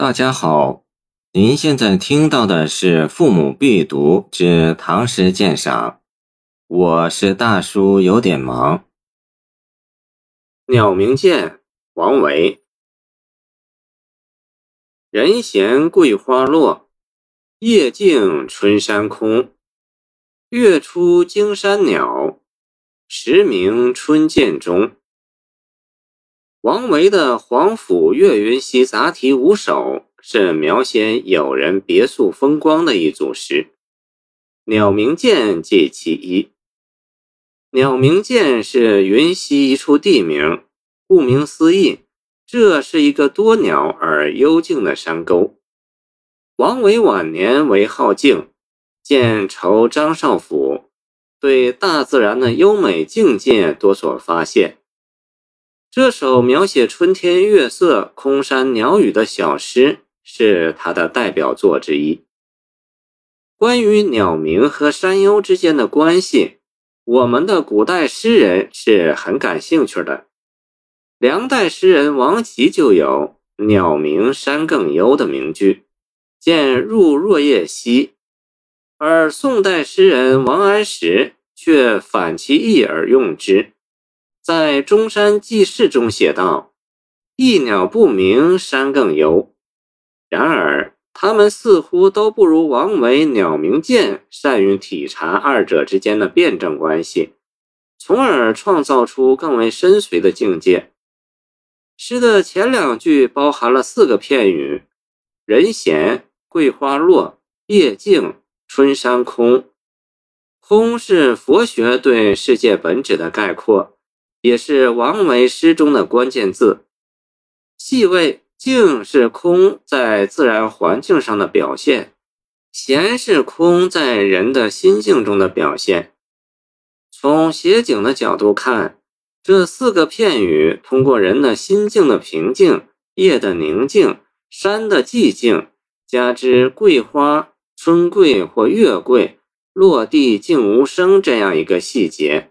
大家好，您现在听到的是《父母必读之唐诗鉴赏》，我是大叔，有点忙。《鸟鸣涧》王维。人闲桂花落，夜静春山空。月出惊山鸟，时鸣春涧中。王维的《皇甫岳云溪杂题五首》是描写友人别宿风光的一组诗，《鸟鸣涧》即其一。鸟鸣涧是云溪一处地名，顾名思义，这是一个多鸟而幽静的山沟。王维晚年为好静，见酬张少府，对大自然的优美境界多所发现。这首描写春天月色、空山鸟语的小诗是他的代表作之一。关于鸟鸣和山幽之间的关系，我们的古代诗人是很感兴趣的。梁代诗人王琦就有“鸟鸣山更幽”的名句，见《入若叶溪》，而宋代诗人王安石却反其意而用之。在《中山纪事》中写道：“一鸟不鸣，山更幽。”然而，他们似乎都不如王维《鸟鸣涧》善于体察二者之间的辩证关系，从而创造出更为深邃的境界。诗的前两句包含了四个片语：“人闲”“桂花落”“夜静”“春山空”。空是佛学对世界本质的概括。也是王维诗中的关键字。细味静是空在自然环境上的表现，闲是空在人的心境中的表现。从写景的角度看，这四个片语通过人的心境的平静、夜的宁静、山的寂静，加之桂花、春桂或月桂落地静无声这样一个细节。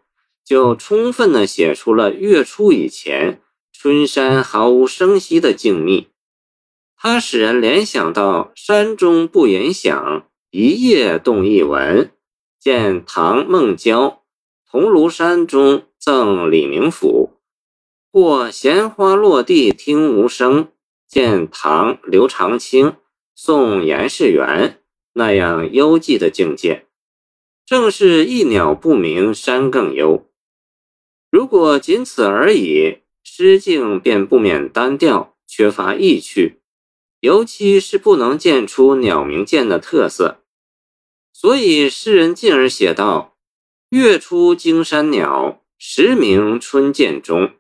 就充分地写出了月初以前春山毫无声息的静谧，它使人联想到“山中不言响，一夜动一文”。见唐孟郊《桐庐山中赠李明府》，或“闲花落地听无声”。见唐刘长卿《送严世元》那样幽寂的境界，正是一鸟不鸣，山更幽。如果仅此而已，诗境便不免单调，缺乏意趣，尤其是不能见出鸟鸣涧的特色。所以诗人进而写道：“月出惊山鸟，时鸣春涧中。”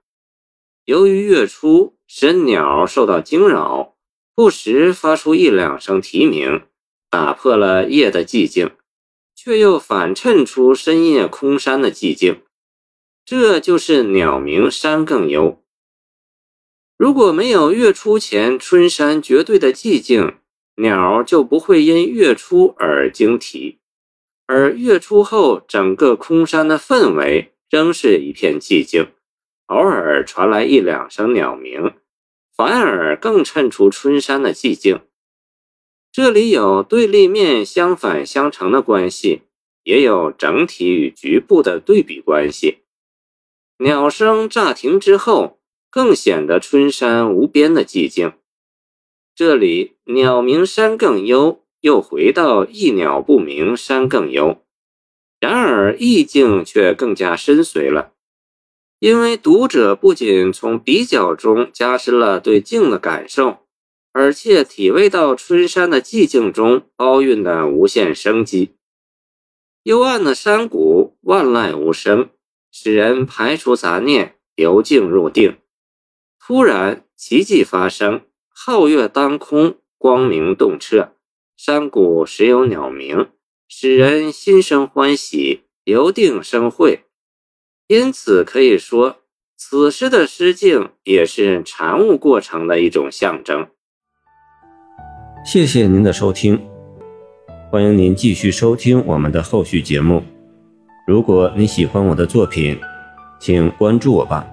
由于月出使鸟受到惊扰，不时发出一两声啼鸣，打破了夜的寂静，却又反衬出深夜空山的寂静。这就是鸟鸣山更幽。如果没有月初前春山绝对的寂静，鸟就不会因月初而惊啼；而月初后，整个空山的氛围仍是一片寂静，偶尔传来一两声鸟鸣，反而更衬出春山的寂静。这里有对立面相反相成的关系，也有整体与局部的对比关系。鸟声乍停之后，更显得春山无边的寂静。这里“鸟鸣山更幽”，又回到“一鸟不鸣，山更幽”。然而意境却更加深邃了，因为读者不仅从比较中加深了对静的感受，而且体味到春山的寂静中包蕴的无限生机。幽暗的山谷，万籁无声。使人排除杂念，由静入定。突然，奇迹发生，皓月当空，光明洞彻，山谷时有鸟鸣，使人心生欢喜，由定生慧。因此，可以说，此诗的诗境也是禅悟过程的一种象征。谢谢您的收听，欢迎您继续收听我们的后续节目。如果你喜欢我的作品，请关注我吧。